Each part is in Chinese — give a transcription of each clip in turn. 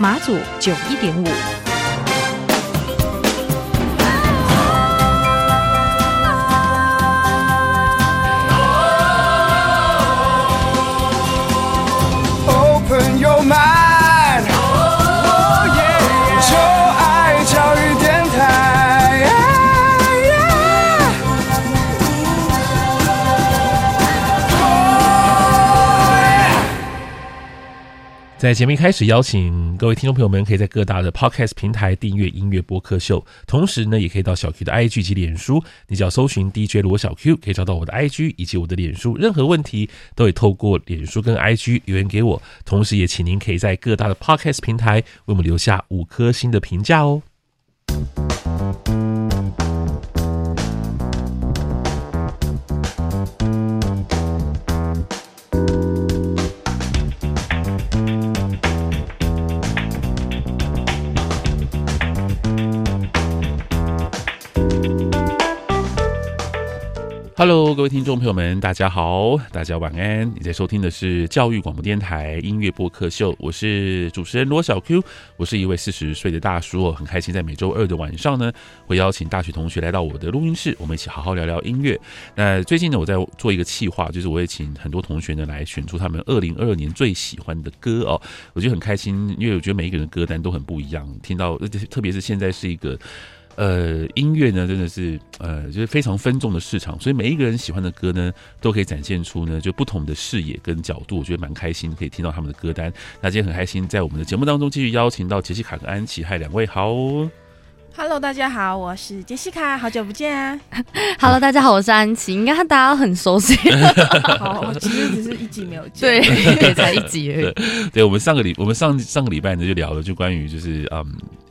马祖九一点五。在节目一开始，邀请各位听众朋友们，可以在各大的 Podcast 平台订阅音乐播客秀，同时呢，也可以到小 Q 的 IG 及脸书，你只要搜寻 DJ 罗小 Q，可以找到我的 IG 以及我的脸书。任何问题都可以透过脸书跟 IG 留言给我，同时也请您可以在各大的 Podcast 平台为我们留下五颗星的评价哦。Hello，各位听众朋友们，大家好，大家晚安。你在收听的是教育广播电台音乐播客秀，我是主持人罗小 Q，我是一位四十岁的大叔，很开心在每周二的晚上呢，会邀请大学同学来到我的录音室，我们一起好好聊聊音乐。那最近呢，我在做一个企划，就是我会请很多同学呢来选出他们二零二二年最喜欢的歌哦，我觉得很开心，因为我觉得每一个人的歌单都很不一样，听到特别是现在是一个。呃，音乐呢，真的是呃，就是非常分众的市场，所以每一个人喜欢的歌呢，都可以展现出呢，就不同的视野跟角度，我觉得蛮开心，可以听到他们的歌单。那今天很开心，在我们的节目当中继续邀请到杰西卡跟安琪，嗨，两位好。Hello，大家好，我是杰西卡，好久不见啊。Hello，大家好，我是安琪，应该大家很熟悉。好，其实只是一集没有见，对，才一集而已。对，我们上个礼，我们上上个礼拜呢就聊了，就关于就是嗯。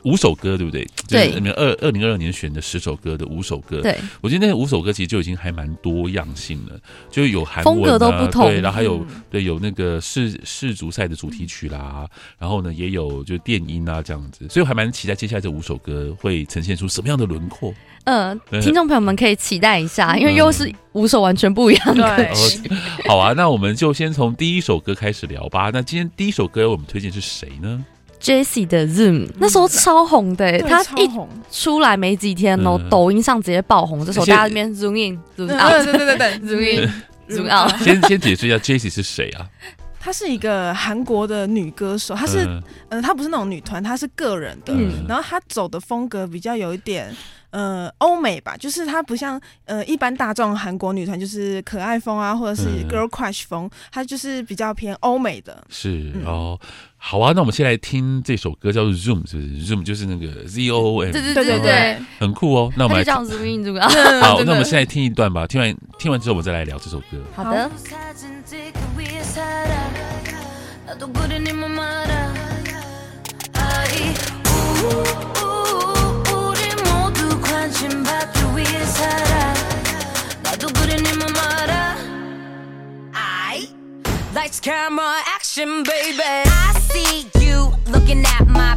五首歌对不对？对，你们二二零二二年选的十首歌的五首歌，对，我觉得那五首歌其实就已经还蛮多样性了，就有韩文、啊、风格都不同，对，然后还有、嗯、对有那个世世足赛的主题曲啦，然后呢也有就电音啊这样子，所以我还蛮期待接下来这五首歌会呈现出什么样的轮廓。嗯、呃，听众朋友们可以期待一下，因为又是五首完全不一样的歌曲。对，好啊，那我们就先从第一首歌开始聊吧。那今天第一首歌我们推荐是谁呢？Jessie 的 Zoom 那时候超红的、欸，他一出来没几天哦、嗯，抖音上直接爆红。这时候大家这边 Zoom in Zoom out，对对对对，Zoom in Zoom out。先先解释一下 Jessie 是谁啊？她是一个韩国的女歌手，她是嗯、呃，她不是那种女团，她是个人的。嗯、然后她走的风格比较有一点。呃，欧美吧，就是她不像呃一般大众韩国女团，就是可爱风啊，或者是 girl crush 风，嗯、它就是比较偏欧美的。是、嗯、哦，好啊，那我们先来听这首歌，叫做 Zoom，是不是？Zoom 就是那个 Z O O M，对对对对对，很酷哦。那我们来这样子命中好，那我们现在听一段吧。听完听完之后，我们再来聊这首歌。好的。see you looking at my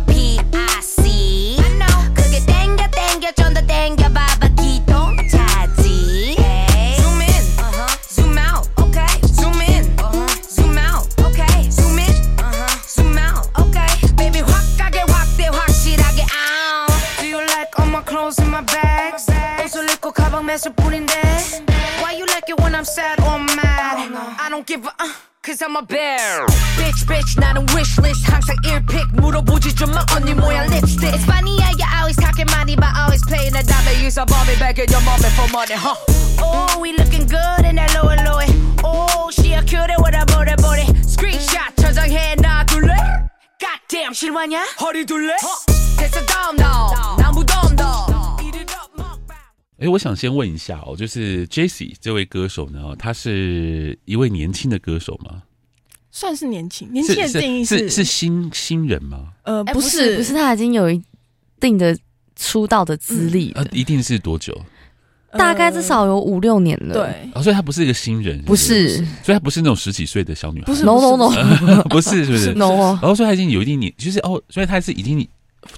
好哎，我想先问一下哦，就是 Jessie 这位歌手呢，他是一位年轻的歌手吗？ 算是年轻，年轻的定义是是，是新新人吗？呃，不是，不是，他已经有一定的出道的资历、嗯呃，一定是多久？大概至少有五六年了。对、哦，所以他不是一个新人不是，所以他不是那种十几岁的小女孩。不是，no no no，不是，是不是？no。然后所以他已经有一定年，就是哦，所以他是已经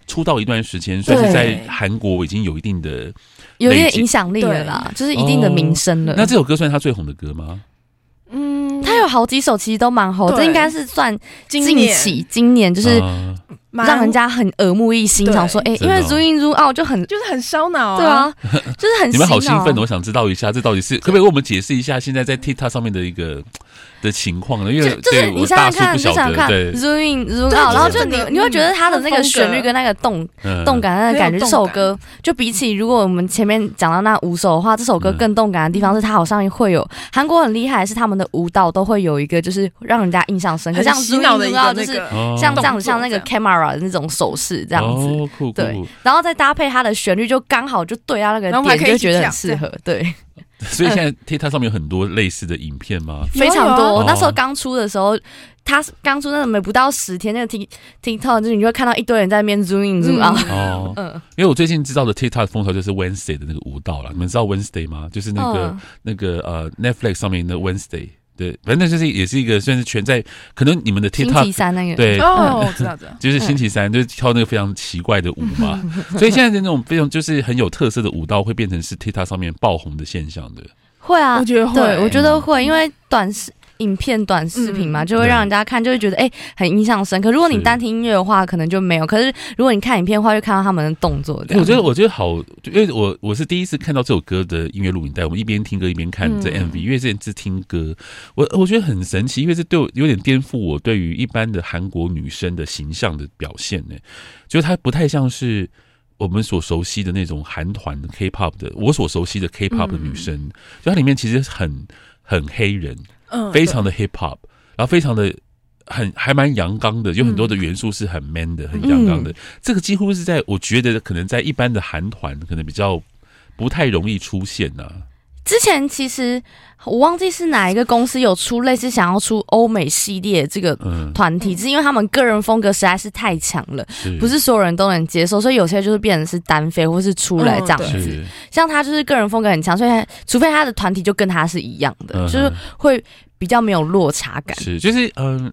出道一段时间，所以是在韩国已经有一定的有一点影响力了啦，就是一定的名声了、哦。那这首歌算是他最红的歌吗？嗯，他有好几首其实都蛮红，这应该是算近期今年就是。嗯让人家很耳目一新，想说，哎、欸，因为如音如奥就很就是很烧脑、啊，对啊，就是很你们好兴奋，我想知道一下，这到底是可不可以为我们解释一下现在在 TikTok 上面的一个 的情况呢？因为就是你想想看，你想看对。如音如奥，然后就你你会觉得他的那个旋律跟那个动动感的那个感觉，这首歌就比起如果我们前面讲到那五首的话，这首歌更动感的地方是它好像会有韩国很厉害，是他们的舞蹈都会有一个就是让人家印象深刻，像如音如奥就是像这样子，像那个 camera 的那种手势。这样子，哦、酷酷对，然后再搭配它的旋律，就刚好就对啊，那个点就觉得很适合，对。所以现在 TikTok 上面有很多类似的影片吗？非常多。哦、那时候刚出的时候，它刚出那个没不到十天，那个 TikTok 就是你就会看到一堆人在那边 zoom in zoom out。哦，嗯，因为我最近知道的 TikTok 风潮就是 Wednesday 的那个舞蹈了。你们知道 Wednesday 吗？就是那个、嗯、那个呃 Netflix 上面的 Wednesday。对，反正就是也是一个算是全在可能你们的 TikTok 星期三那个对哦，我知道知道，就是星期三、嗯、就是跳那个非常奇怪的舞嘛，所以现在的那种非常就是很有特色的舞蹈会变成是 TikTok 上面爆红的现象的。会啊，我觉得会，对，我觉得会，因为短视。影片短视频嘛，就会让人家看，就会觉得哎、欸，很印象深刻。如果你单听音乐的话，可能就没有。可是如果你看影片的话，就看到他们的动作。我觉得，我觉得好，因为我我是第一次看到这首歌的音乐录影带，我们一边听歌一边看这 MV。因为之前是听歌，我我觉得很神奇，因为这对我有点颠覆我对于一般的韩国女生的形象的表现呢。就是她不太像是我们所熟悉的那种韩团的 K-pop 的，我所熟悉的 K-pop 的女生，就它里面其实很很黑人。嗯，非常的 hip hop，然后非常的很还蛮阳刚的，有很多的元素是很 man 的，嗯、很阳刚的。这个几乎是在我觉得可能在一般的韩团可能比较不太容易出现呐、啊。之前其实我忘记是哪一个公司有出类似想要出欧美系列这个团体，是因为他们个人风格实在是太强了，不是所有人都能接受，所以有些就是变成是单飞或是出来这样子。嗯、像他就是个人风格很强，所以他除非他的团体就跟他是一样的，嗯、就是会比较没有落差感。是，就是嗯，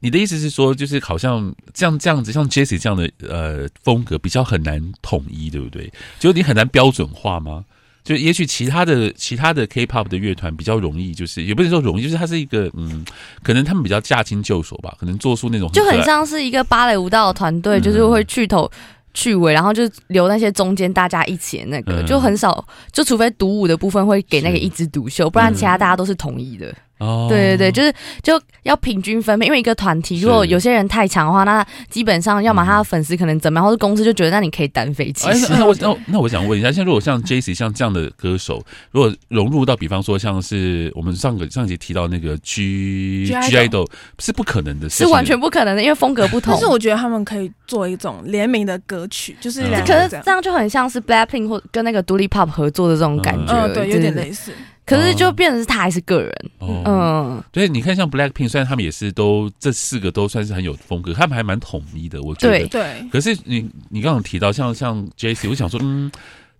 你的意思是说，就是好像这样这样子，像 Jessie 这样的呃风格比较很难统一，对不对？就你很难标准化吗？就也许其他的其他的 K-pop 的乐团比较容易，就是也不能说容易，就是它是一个嗯，可能他们比较驾轻就熟吧，可能做出那种很就很像是一个芭蕾舞蹈团队，就是会去头去尾，然后就留那些中间大家一起的那个，就很少，就除非独舞的部分会给那个一枝独秀，不然其他大家都是统一的。哦，对对对，就是就要平均分配，因为一个团体如果有些人太强的话，那基本上要么他的粉丝可能怎么样，或者公司就觉得那你可以单飞。其实，那 我那那我想问一下，像如果像 Jessie 像这样的歌手，如果融入到比方说像是我们上个上集提到那个 G G IDOL，是不可能的事，是完全不可能的，因为风格不同。但是我觉得他们可以做一种联名的歌曲，就是可是这样就很像是 Blackpink 或跟那个独立 Pop 合作的这种感觉，嗯，对，有点类似。可是就变成是他还是个人，哦、嗯，对，你看像 Blackpink，虽然他们也是都这四个都算是很有风格，他们还蛮统一的，我觉得。对。对。可是你你刚刚提到像像 Jessie，我想说，嗯，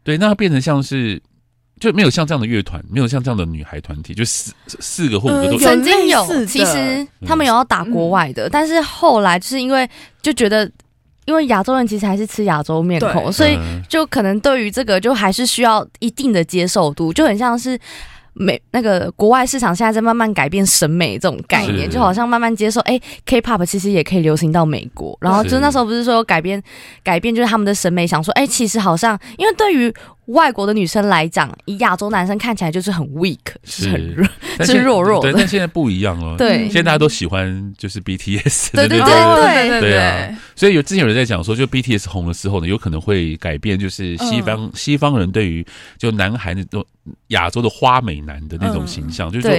对，那变成像是就没有像这样的乐团，没有像这样的女孩团体，就四四个或五个都、呃、曾经有，其实他们有要打国外的，嗯、但是后来就是因为就觉得。因为亚洲人其实还是吃亚洲面孔，所以就可能对于这个就还是需要一定的接受度，就很像是美那个国外市场现在在慢慢改变审美这种概念，就好像慢慢接受，哎、欸、，K-pop 其实也可以流行到美国，然后就那时候不是说改变改变就是他们的审美，想说，哎、欸，其实好像因为对于。外国的女生来讲，以亚洲男生看起来就是很 weak，是很弱，是弱弱的。对，但现在不一样了。对，现在大家都喜欢就是 BTS。对对对对对对啊！所以有之前有人在讲说，就 BTS 红的时候呢，有可能会改变，就是西方、嗯、西方人对于就男孩那种亚洲的花美男的那种形象，嗯、就是说，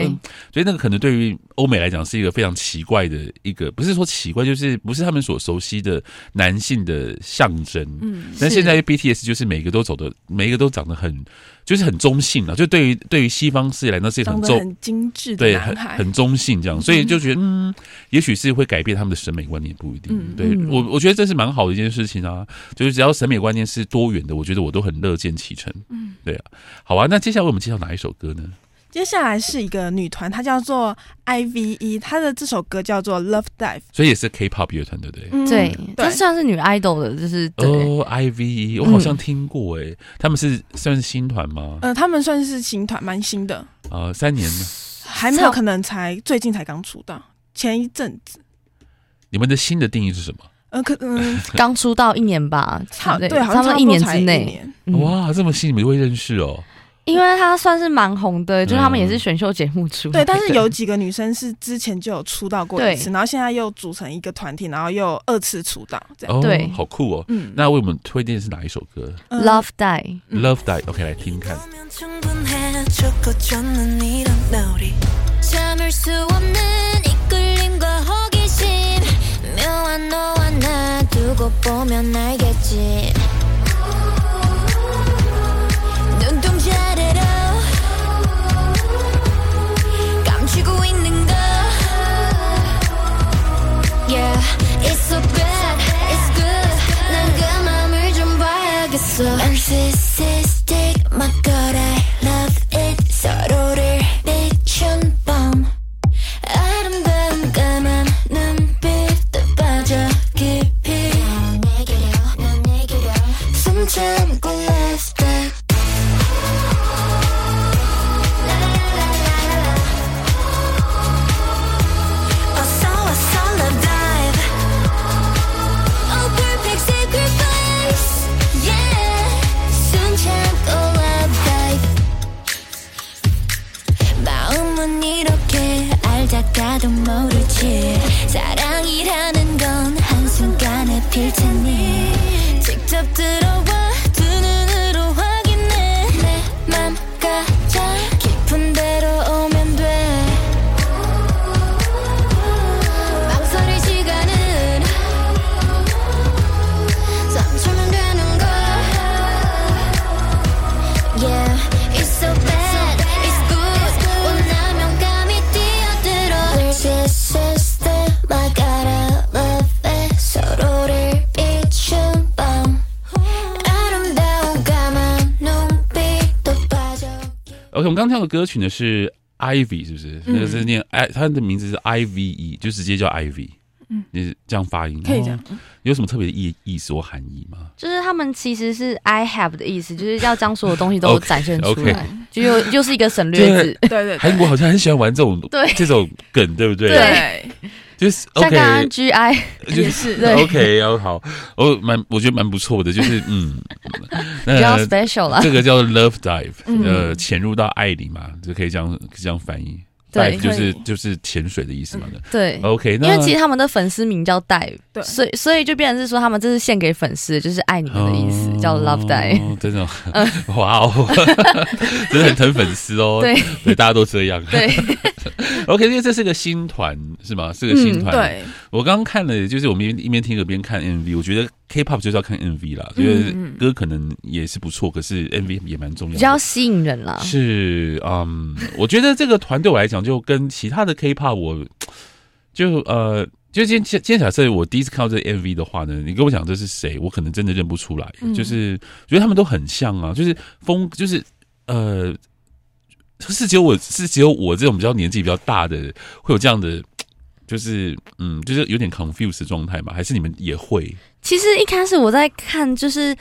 所以那个可能对于欧美来讲是一个非常奇怪的一个，不是说奇怪，就是不是他们所熟悉的男性的象征。嗯，但现在 BTS 就是每个都走的每一个。都长得很，就是很中性了。就对于对于西方世界来说，是一场中很精致的对，很很中性这样，所以就觉得嗯，也许是会改变他们的审美观念，不一定。嗯、对我，我觉得这是蛮好的一件事情啊。就是只要审美观念是多元的，我觉得我都很乐见其成。嗯，对啊。好啊，那接下来为我们介绍哪一首歌呢？接下来是一个女团，她叫做 I.V.E，她的这首歌叫做 Love Dive，所以也是 K-pop 乐团，对不对？嗯、对，她算是女 idol 的，就是哦 I.V.E，我好像听过哎、欸，他们是算是新团吗？呃，他们算是新团，蛮新的。啊、呃，三年了，还没有，可能才最近才刚出道，前一阵子。你们的新的定义是什么？呃，可嗯，刚出道一年吧，差对，好像差不多一年之内。哇，这么新，你们会认识哦？因为他算是蛮红的，就是他们也是选秀节目出、嗯。对，但是有几个女生是之前就有出道过一次，然后现在又组成一个团体，然后又二次出道，这样。哦、对，好酷哦。嗯，那为我们推荐的是哪一首歌、嗯、？Love Die。Love Die，OK，、okay, 来听 It's so bad, it's good 난그 맘을 좀 봐야겠어 Narcissistic 막걸리 Love it 서로를 미친 밤 OK，我们刚跳的歌曲呢是 Ivy，是不是？嗯、那个是念 I，它的名字是 I V E，就直接叫 Ivy。嗯，你是这样发音，可以这样。有什么特别的意意思或含义吗？就是他们其实是 I have 的意思，就是要将所有东西都 展现出来，okay, okay 就又又是一个省略字。对 对，对，韩国好像很喜欢玩这种对这种梗，对不对？对。就是 OK，像刚刚 GI 就是对 OK，然后好，我蛮我觉得蛮不错的，就是嗯，比较 special 了。这个叫 Love Dive，呃，潜入到爱里嘛，就可以这样这样翻译。Dive 就是就是潜水的意思嘛。对，OK，因为其实他们的粉丝名叫 Dive，对，所以所以就变成是说他们这是献给粉丝，就是爱你们的意思，叫 Love Dive。真的，哇哦，真的很疼粉丝哦。对，对，大家都这样。对。OK，因为这是个新团是吗？是个新团。嗯、对，我刚刚看了，就是我们一边听歌边看 MV，我觉得 K-pop 就是要看 MV 啦，觉得歌可能也是不错，可是 MV 也蛮重要的，比较吸引人啦。是，嗯，我觉得这个团对我来讲，就跟其他的 K-pop，我就呃，就今天今天假设我第一次看到这个 MV 的话呢，你跟我讲这是谁，我可能真的认不出来，嗯、就是觉得他们都很像啊，就是风，就是呃。是只有我是只有我这种比较年纪比较大的会有这样的，就是嗯，就是有点 confused 的状态嘛？还是你们也会？其实一开始我在看就是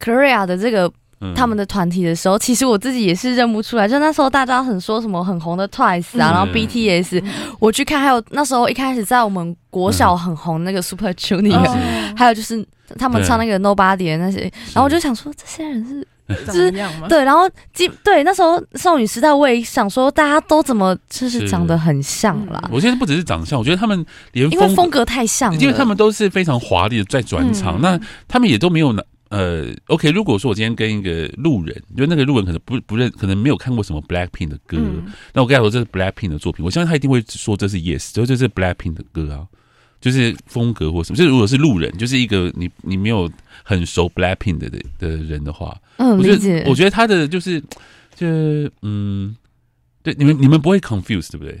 Korea 的这个他们的团体的时候，嗯、其实我自己也是认不出来。就那时候大家很说什么很红的 Twice 啊，嗯、然后 BTS，、嗯、我去看，还有那时候一开始在我们国小很红那个 Super Junior，、嗯、还有就是他们唱那个 Nobody 的那些，然后我就想说这些人是。就是对，然后基对那时候少女时代，我也想说，大家都怎么就是长得很像啦。我现在不只是长相，我觉得他们连因为风格太像了，因为他们都是非常华丽的在转场，嗯、那他们也都没有呃，OK。如果说我今天跟一个路人，就那个路人可能不不认，可能没有看过什么 Blackpink 的歌，嗯、那我跟他说这是 Blackpink 的作品，我相信他一定会说这是 Yes，就这是 Blackpink 的歌啊。就是风格或什么。就是如果是路人，就是一个你你没有很熟 Blackpink 的的人的话，嗯，我觉得我觉得他的就是就嗯，对你们你们不会 confuse 对不对？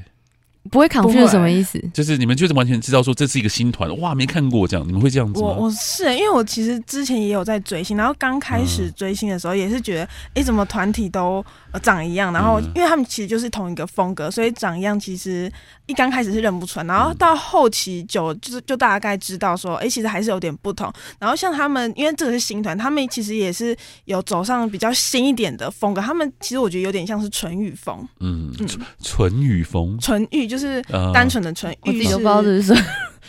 不会不会 confuse 什么意思？就是你们就是完全知道说这是一个新团，哇，没看过这样，你们会这样子吗？我我是因为我其实之前也有在追星，然后刚开始追星的时候也是觉得，哎、嗯，怎么团体都长一样？然后因为他们其实就是同一个风格，所以长一样，其实一刚开始是认不出来，然后到后期就就是就大概知道说，哎，其实还是有点不同。然后像他们，因为这个是新团，他们其实也是有走上比较新一点的风格。他们其实我觉得有点像是纯欲风，嗯嗯，纯欲风，纯欲就是单纯。的纯欲是，我不知道这是什么，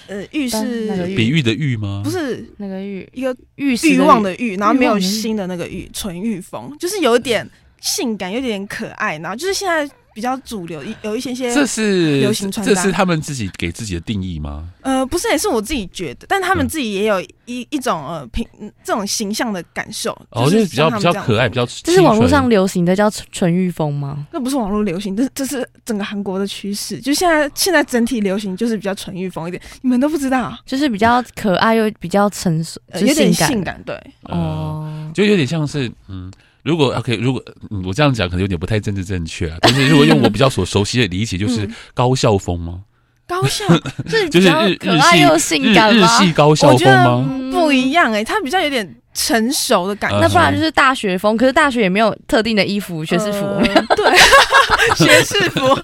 呃，欲是比喻的浴吗？不是那个欲，一个欲欲望的欲，然后没有心的那个欲，纯欲风，就是有点性感，有点可爱，然后就是现在。比较主流，有一些些，这是流行穿搭，这是他们自己给自己的定义吗？呃，不是，也是我自己觉得，但他们自己也有一一种呃平这种形象的感受。哦，就是比较比较可爱，比较。这是网络上流行的叫纯欲风吗？那不是网络流行，这是这是整个韩国的趋势。就现在现在整体流行就是比较纯欲风一点，你们都不知道，就是比较可爱又比较成熟，呃、有点性感，对，哦、呃，就有点像是嗯。如果 OK，如果、嗯、我这样讲可能有点不太政治正确啊，但是如果用我比较所熟悉的理解，就是高校风吗？高校 就是日可爱又性感日系高校风吗？不一样哎、欸，它比较有点成熟的感觉。那不然就是大学风，可是大学也没有特定的衣服，学士服。呃、对，学士服，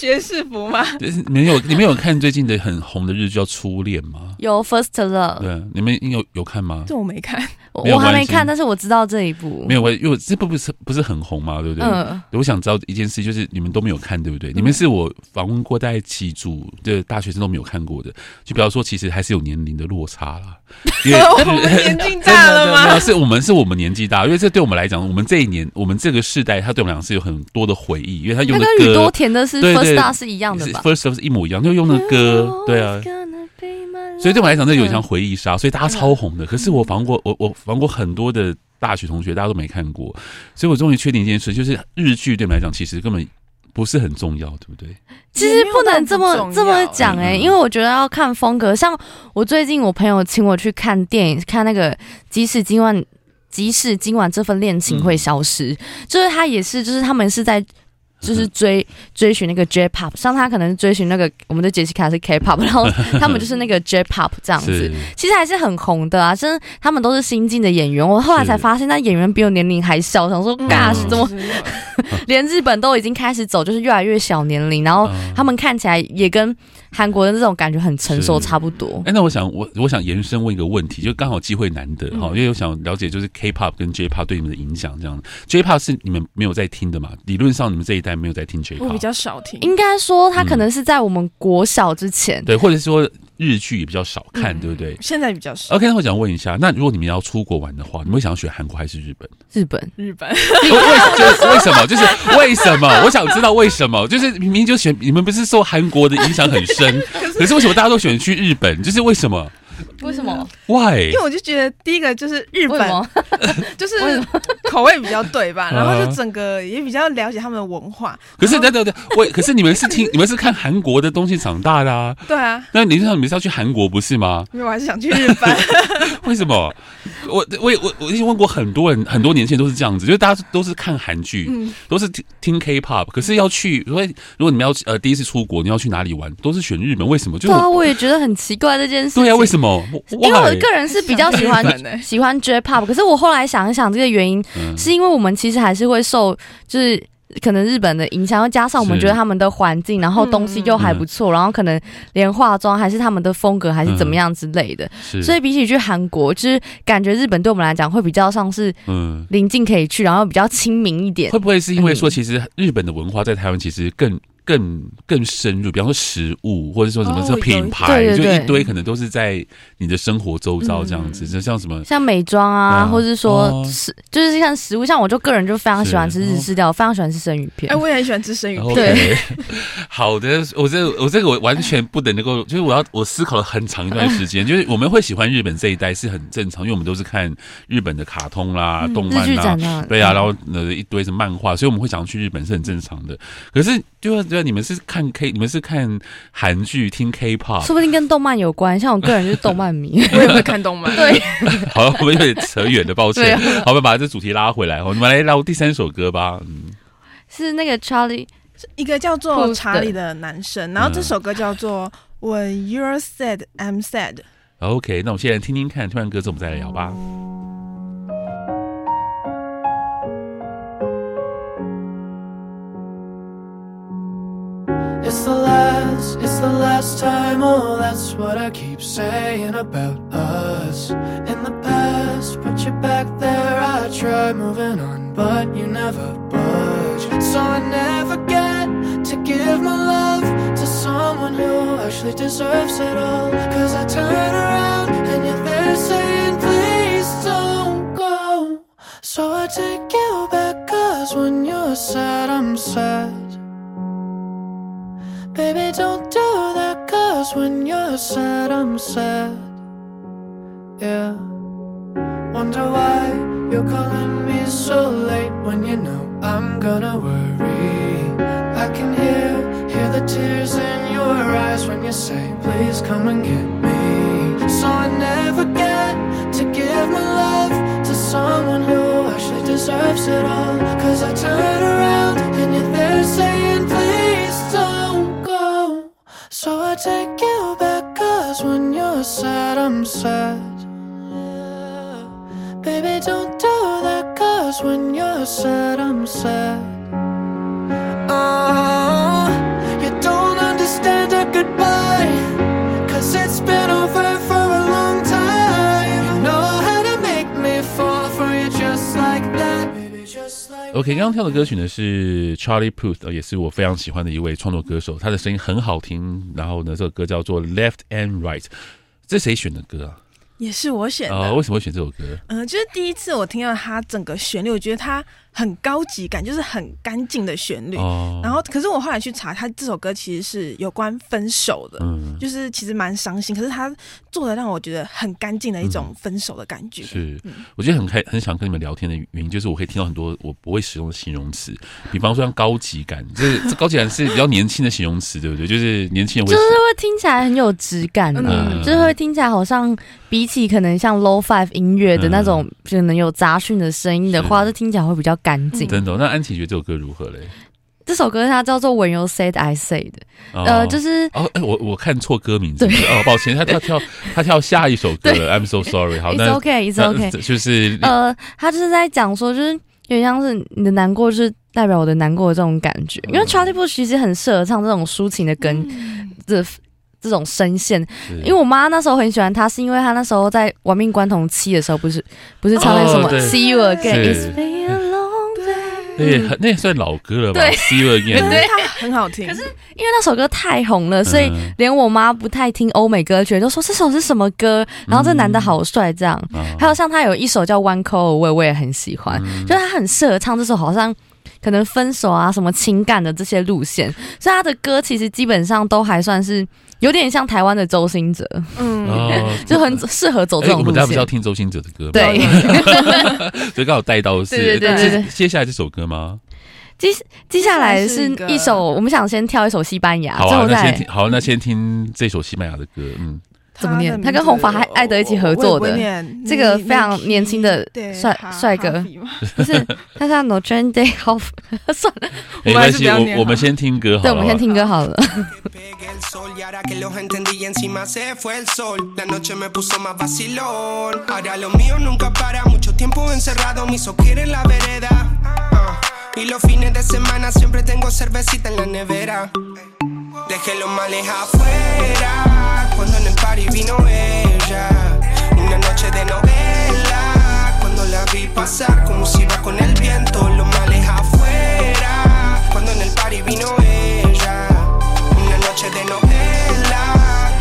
学士服吗？你们有你们有看最近的很红的日剧叫《初恋》吗？有 First Love。对，你们有有看吗？这我没看。我还没看，但是我知道这一部。没有我，因为这部不是不是很红嘛，对不对？嗯。我想知道一件事，就是你们都没有看，对不对？嗯、你们是我访问过大概几组的大学生都没有看过的，就比方说，其实还是有年龄的落差啦。因为我们年纪大了吗？没有，是我们是我们年纪大，因为这对我们来讲，我们这一年，我们这个世代，它对我们俩是有很多的回忆，因为它用的多田的是 First Star 是一样的吧？First Star 是一模一样，就用的歌，对啊。所以对我来讲，这有点像回忆杀，所以大家超红的。可是我访过我我访过很多的大学同学，大家都没看过，所以我终于确定一件事，就是日剧对我们来讲其实根本不是很重要，对不对？其实不能这么这么讲哎、欸，因为我觉得要看风格。像我最近我朋友请我去看电影，看那个即使今晚即使今晚这份恋情会消失，就是他也是，就是他们是在。就是追追寻那个 J-pop，像他可能追寻那个我们的杰西卡是 K-pop，然后他们就是那个 J-pop 这样子，其实还是很红的啊。真的，他们都是新进的演员，我后来才发现，那演员比我年龄还小，想说 Gosh，怎么 连日本都已经开始走，就是越来越小年龄，然后他们看起来也跟韩国的这种感觉很成熟差不多。哎，那我想我我想延伸问一个问题，就刚好机会难得哈，因为我想了解就是 K-pop 跟 J-pop 对你们的影响这样。J-pop 是你们没有在听的嘛？理论上你们这一代。没有在听 J-pop，我比较少听。应该说他可能是在我们国小之前，嗯、对，或者说日剧也比较少看，嗯、对不对？现在比较少。OK，那我想问一下，那如果你们要出国玩的话，你们会想要选韩国还是日本？日本，日本。为就是为什么？就是为什么？我想知道为什么？就是明明就选你们不是受韩国的影响很深，可是，可是为什么大家都选去日本？就是为什么？为什么？Why？因为我就觉得第一个就是日本，就是口味比较对吧？然后就整个也比较了解他们的文化。可是，对对对，我，可是你们是听，你们是看韩国的东西长大的啊？对啊。那理论上你们是要去韩国不是吗？因为我还是想去日本。为什么？我我我我已经问过很多人，很多年轻人都是这样子，就是大家都是看韩剧，都是听听 K-pop，可是要去，如果如果你们要呃第一次出国，你要去哪里玩，都是选日本，为什么？对啊，我也觉得很奇怪这件事。对啊，为什么？因为我个人是比较喜欢 喜欢 J-pop，可是我后来想一想，这个原因是因为我们其实还是会受就是可能日本的影响，又加上我们觉得他们的环境，然后东西又还不错，然后可能连化妆还是他们的风格还是怎么样之类的，所以比起去韩国，就是感觉日本对我们来讲会比较像是嗯临近可以去，然后比较亲民一点。会不会是因为说其实日本的文化在台湾其实更？更更深入，比方说食物，或者说什么这品牌，哦、就一堆可能都是在你的生活周遭这样子，就、嗯、像什么像美妆啊，啊或者是说食，哦、就是像食物，像我就个人就非常喜欢吃日式料，哦、非常喜欢吃生鱼片。哎，我也很喜欢吃生鱼片。对，好的，我这我这个我完全不能能够，就是我要我思考了很长一段时间，就是我们会喜欢日本这一代是很正常，因为我们都是看日本的卡通啦、动漫啦、啊，对啊，然后呃一堆什么漫画，所以我们会想要去日本是很正常的。可是。对啊，对啊，你们是看 K，你们是看韩剧听 K-pop，说不定跟动漫有关。像我个人就是动漫迷，我也会看动漫。对，好，我们有点扯远了，抱歉。啊、好，我们把这主题拉回来，我们来聊第三首歌吧。嗯，是那个 Charlie，一个叫做查理的男生，然后这首歌叫做 When You're Sad, I'm Sad。OK，那我们现在听听看，听完歌之后我们再来聊吧。It's the last, it's the last time, oh, that's what I keep saying about us. In the past, put you back there, I try moving on, but you never budge. So I never get to give my love to someone who actually deserves it all. Cause I turn around and you're there saying, please don't go. So I take you back, cause when you're sad, I'm sad. Baby, don't do that, cause when you're sad, I'm sad. Yeah. Wonder why you're calling me so late when you know I'm gonna worry. I can hear, hear the tears in your eyes when you say, please come and get me. So I never get to give my love to someone who actually deserves it all. Cause I turn around and you're there saying, please. So I take you back, cause when you're sad, I'm sad. Baby, don't do that, cause when you're sad, I'm sad. Oh, you don't understand a goodbye, OK，刚刚跳的歌曲呢是 Charlie Puth，也是我非常喜欢的一位创作歌手，他的声音很好听。然后呢，这首歌叫做 Left and Right，这是谁选的歌啊？也是我选的。呃，为什么会选这首歌？嗯、呃，就是第一次我听到他整个旋律，我觉得它很高级感，就是很干净的旋律。哦。然后，可是我后来去查，他这首歌其实是有关分手的，嗯，就是其实蛮伤心。可是他做的让我觉得很干净的一种分手的感觉。嗯、是、嗯，我觉得很开，很想跟你们聊天的原因，就是我可以听到很多我不会使用的形容词，比方说像高级感，这 这高级感是比较年轻的形容词，对不对？就是年轻人会，就是会听起来很有质感的，嗯，就是会听起来好像。比起可能像 low five 音乐的那种，可能有杂讯的声音的话，这听起来会比较干净。真的？那安琪觉得这首歌如何嘞？这首歌它叫做 When You Said I Said，呃，就是哦，哎，我我看错歌名字，哦，抱歉，他他跳 他跳下一首歌了，I'm so sorry。好，It's OK，It's OK，就是呃，他就是在讲说，就是有点像是你的难过，就是代表我的难过的这种感觉。因为 Charlie Puth 其实很适合唱这种抒情的跟这。这种声线，因为我妈那时候很喜欢他，是因为他那时候在《亡命关头七》的时候，不是不是唱那什么、oh, “See You Again”，It's been a long day，对，那也算老歌了吧？“See You Again”，对，它很好听。可是因为那首歌太红了，所以连我妈不太听欧美歌曲，都说这首是什么歌？然后这男的好帅，这样。还有像他有一首叫《One Call Away》，我也很喜欢，就是他很适合唱这首，好像。可能分手啊，什么情感的这些路线，所以他的歌其实基本上都还算是有点像台湾的周兴哲，嗯，哦、就很适合走这种路线。欸、我们大家不是要听周兴哲的歌吗？对，所以刚好带到是。对对对，对，对，接下来这首歌吗？接接下来是一首，我们想先跳一首西班牙。好啊，那先听，好，那先听这首西班牙的歌，嗯。怎么念？他跟红发还爱德一起合作的，这个非常年轻的帅帅哥，不是？他叫 No Day Off，算了，没关系，我我们先听歌好了。对，我们先听歌好了。Party vino ella. Una noche de novela. Cuando la vi pasar como si iba con el viento, los males afuera. Cuando en el party vino ella. Una noche de novela.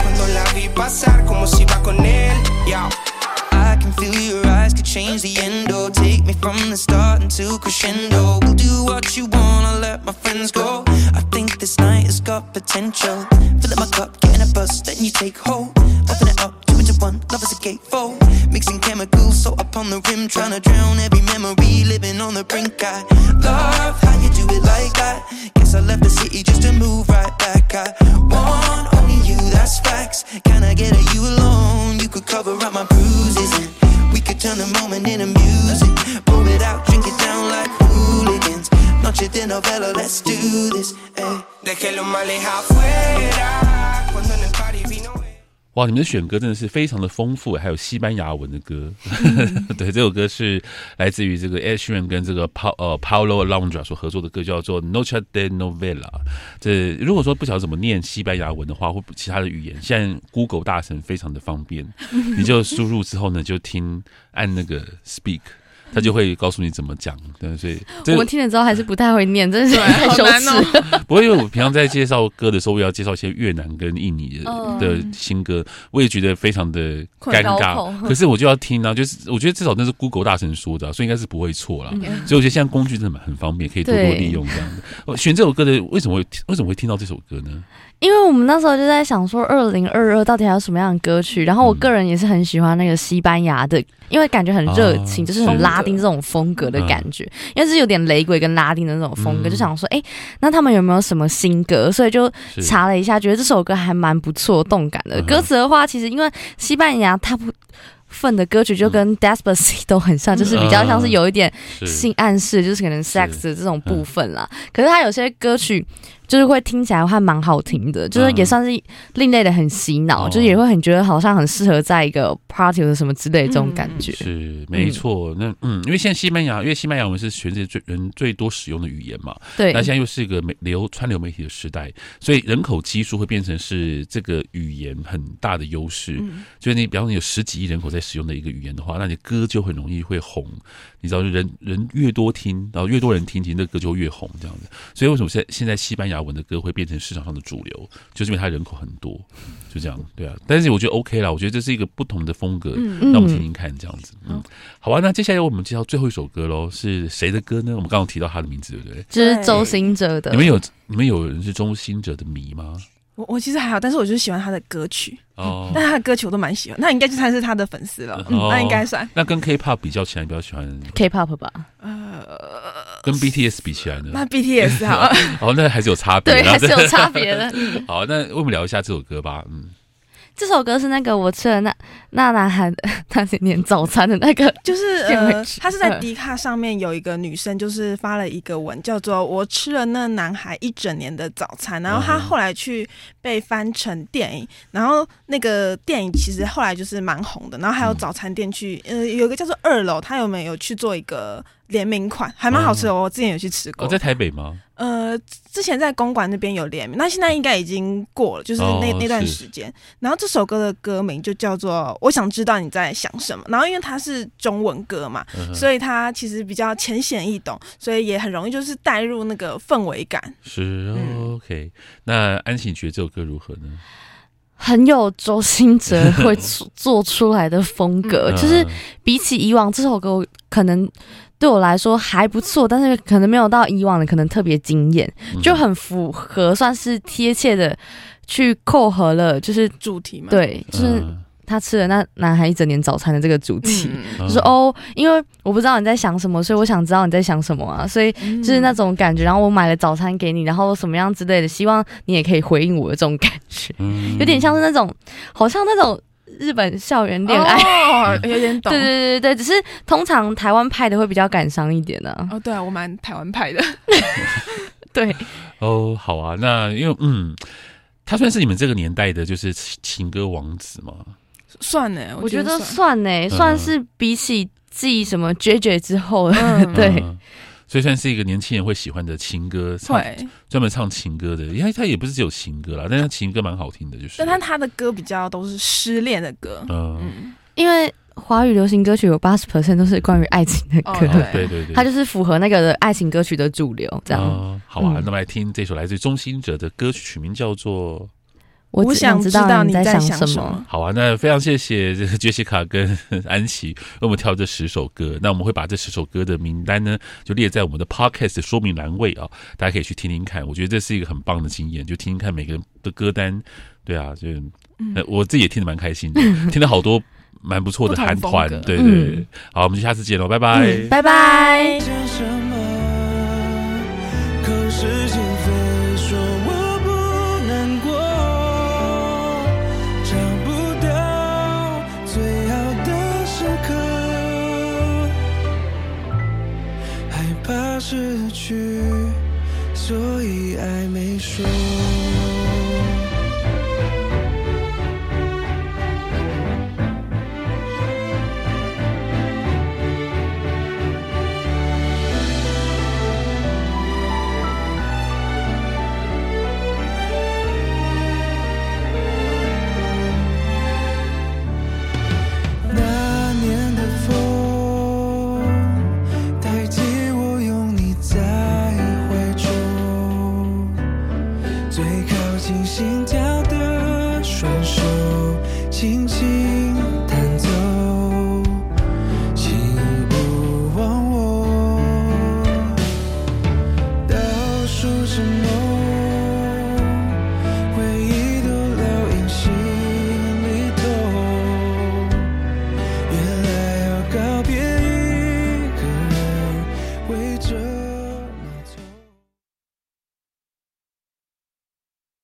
Cuando la vi pasar como si iba con él. Yeah. I can feel your eyes could change the endo. Take me from the start into crescendo. We'll do what you I'll let my friends go. Potential. Fill up my cup, get in a bus, then you take hold. Open it up, two into one, love is a gatefold. Mixing chemicals, so up on the rim, trying to drown every memory, living on the brink. I love how you do it like that. Guess I left the city just to move 哇，你们的选歌真的是非常的丰富，还有西班牙文的歌。嗯、对，这首歌是来自于这个 Ed Sheeran 跟这个 Pa 呃 Paulo Londra 所合作的歌，叫做 Noche de Novela。这如果说不晓得怎么念西班牙文的话，或其他的语言，现在 Google 大神非常的方便，你就输入之后呢，就听按那个 Speak。他就会告诉你怎么讲，对，所以 我们听了之后还是不太会念，真的是太羞耻。不过因为我平常在介绍歌的时候，我要介绍一些越南跟印尼的的新歌，我也觉得非常的尴尬。可是我就要听啊，就是我觉得至少那是 Google 大神说的，所以应该是不会错啦。所以我觉得现在工具真的很方便，可以多多利用这样子。我选这首歌的为什么会为什么会听到这首歌呢？因为我们那时候就在想说，二零二二到底还有什么样的歌曲？然后我个人也是很喜欢那个西班牙的，因为感觉很热情，就是很拉丁这种风格的感觉，因为是有点雷鬼跟拉丁的那种风格，就想说，哎，那他们有没有什么新歌？所以就查了一下，觉得这首歌还蛮不错，动感的。歌词的话，其实因为西班牙它不。份的歌曲就跟 Despacito 都很像，就是比较像是有一点性暗示，就是可能 sex 的这种部分啦。可是他有些歌曲就是会听起来还蛮好听的，就是也算是另类的，很洗脑，就是也会很觉得好像很适合在一个 party 或什么之类的这种感觉。是没错，那嗯，因为现在西班牙，因为西班牙文是全世界最人最多使用的语言嘛，对。那现在又是一个媒流川流媒体的时代，所以人口基数会变成是这个语言很大的优势。就是你比方说有十几亿人口在。使用的一个语言的话，那你歌就很容易会红。你知道，人人越多听，然后越多人听，其实那歌就越红这样子。所以为什么现现在西班牙文的歌会变成市场上的主流，就是因为它人口很多，就这样。对啊，但是我觉得 OK 啦，我觉得这是一个不同的风格，那我们听听看这样子。嗯，好啊，那接下来我们介绍最后一首歌喽，是谁的歌呢？我们刚刚提到他的名字，对不对？这是周兴哲的。你们有你们有人是周兴哲的迷吗？我我其实还好，但是我就是喜欢他的歌曲哦、嗯，但他的歌曲我都蛮喜欢，那应该就算是他的粉丝了，嗯，那应该算。那跟 K-pop 比较起来，你比较喜欢 K-pop 吧？呃，跟 BTS 比起来呢？那 BTS 好，哦，那还是有差别，对，还是有差别的。好，那我们聊一下这首歌吧，嗯。这首歌是那个我吃了那那男孩 那些年早餐的那个，就是 呃，他是在迪卡上面有一个女生，就是发了一个文，叫做“我吃了那男孩一整年的早餐”，然后他后来去被翻成电影，然后那个电影其实后来就是蛮红的，然后还有早餐店去，呃，有一个叫做二楼，他有没有去做一个？联名款还蛮好吃的，我之前有去吃过。我，在台北吗？呃，之前在公馆那边有联名，那现在应该已经过了，就是那、哦、那段时间。然后这首歌的歌名就叫做《我想知道你在想什么》，然后因为它是中文歌嘛，嗯、所以它其实比较浅显易懂，所以也很容易就是带入那个氛围感。是、哦、OK。那安琪觉得这首歌如何呢？很有周兴哲 会做出来的风格，就是比起以往这首歌可能。对我来说还不错，但是可能没有到以往的可能特别惊艳，就很符合，算是贴切的去扣合了，就是主题嘛。对，就是他吃了那男孩一整年早餐的这个主题，嗯、就是哦，因为我不知道你在想什么，所以我想知道你在想什么啊，所以就是那种感觉。然后我买了早餐给你，然后什么样之类的，希望你也可以回应我的这种感觉，有点像是那种，好像那种。日本校园恋爱哦，有点懂。对对对对，只是通常台湾派的会比较感伤一点呢、啊。哦，对啊，我蛮台湾派的。对。哦，好啊，那因为嗯，他算是你们这个年代的，就是情歌王子吗？算呢，我觉得算。呢，算是比起继什么 JJ 之后，嗯、对。嗯。所以算是一个年轻人会喜欢的情歌，唱专门唱情歌的，因为他也不是只有情歌啦，但是他情歌蛮好听的，就是。但他他的歌比较都是失恋的歌，嗯，嗯，因为华语流行歌曲有八十 percent 都是关于爱情的歌，哦，对对对，他就是符合那个爱情歌曲的主流，这样。哦，好啊，嗯，那么来听这首来自中心者的歌曲，曲名叫做。我想知道你在想什么。好啊，那非常谢谢这个杰西卡跟 安琪为我们挑这十首歌。那我们会把这十首歌的名单呢，就列在我们的 podcast 的说明栏位啊，大家可以去听听看。我觉得这是一个很棒的经验，就听听看每个人的歌单。对啊，就、嗯、我自己也听得蛮开心的，听了好多蛮不错的韩团。对对，对、嗯，好，我们就下次见喽，拜拜，拜拜。去所以爱没说。